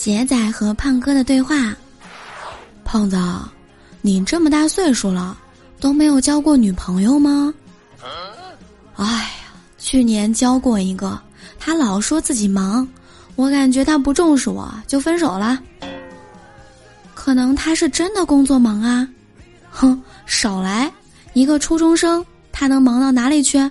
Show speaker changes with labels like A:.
A: 杰仔和胖哥的对话，胖子，你这么大岁数了，都没有交过女朋友吗？哎呀，去年交过一个，他老说自己忙，我感觉他不重视我，就分手了。可能他是真的工作忙啊，哼，少来，一个初中生，他能忙到哪里去？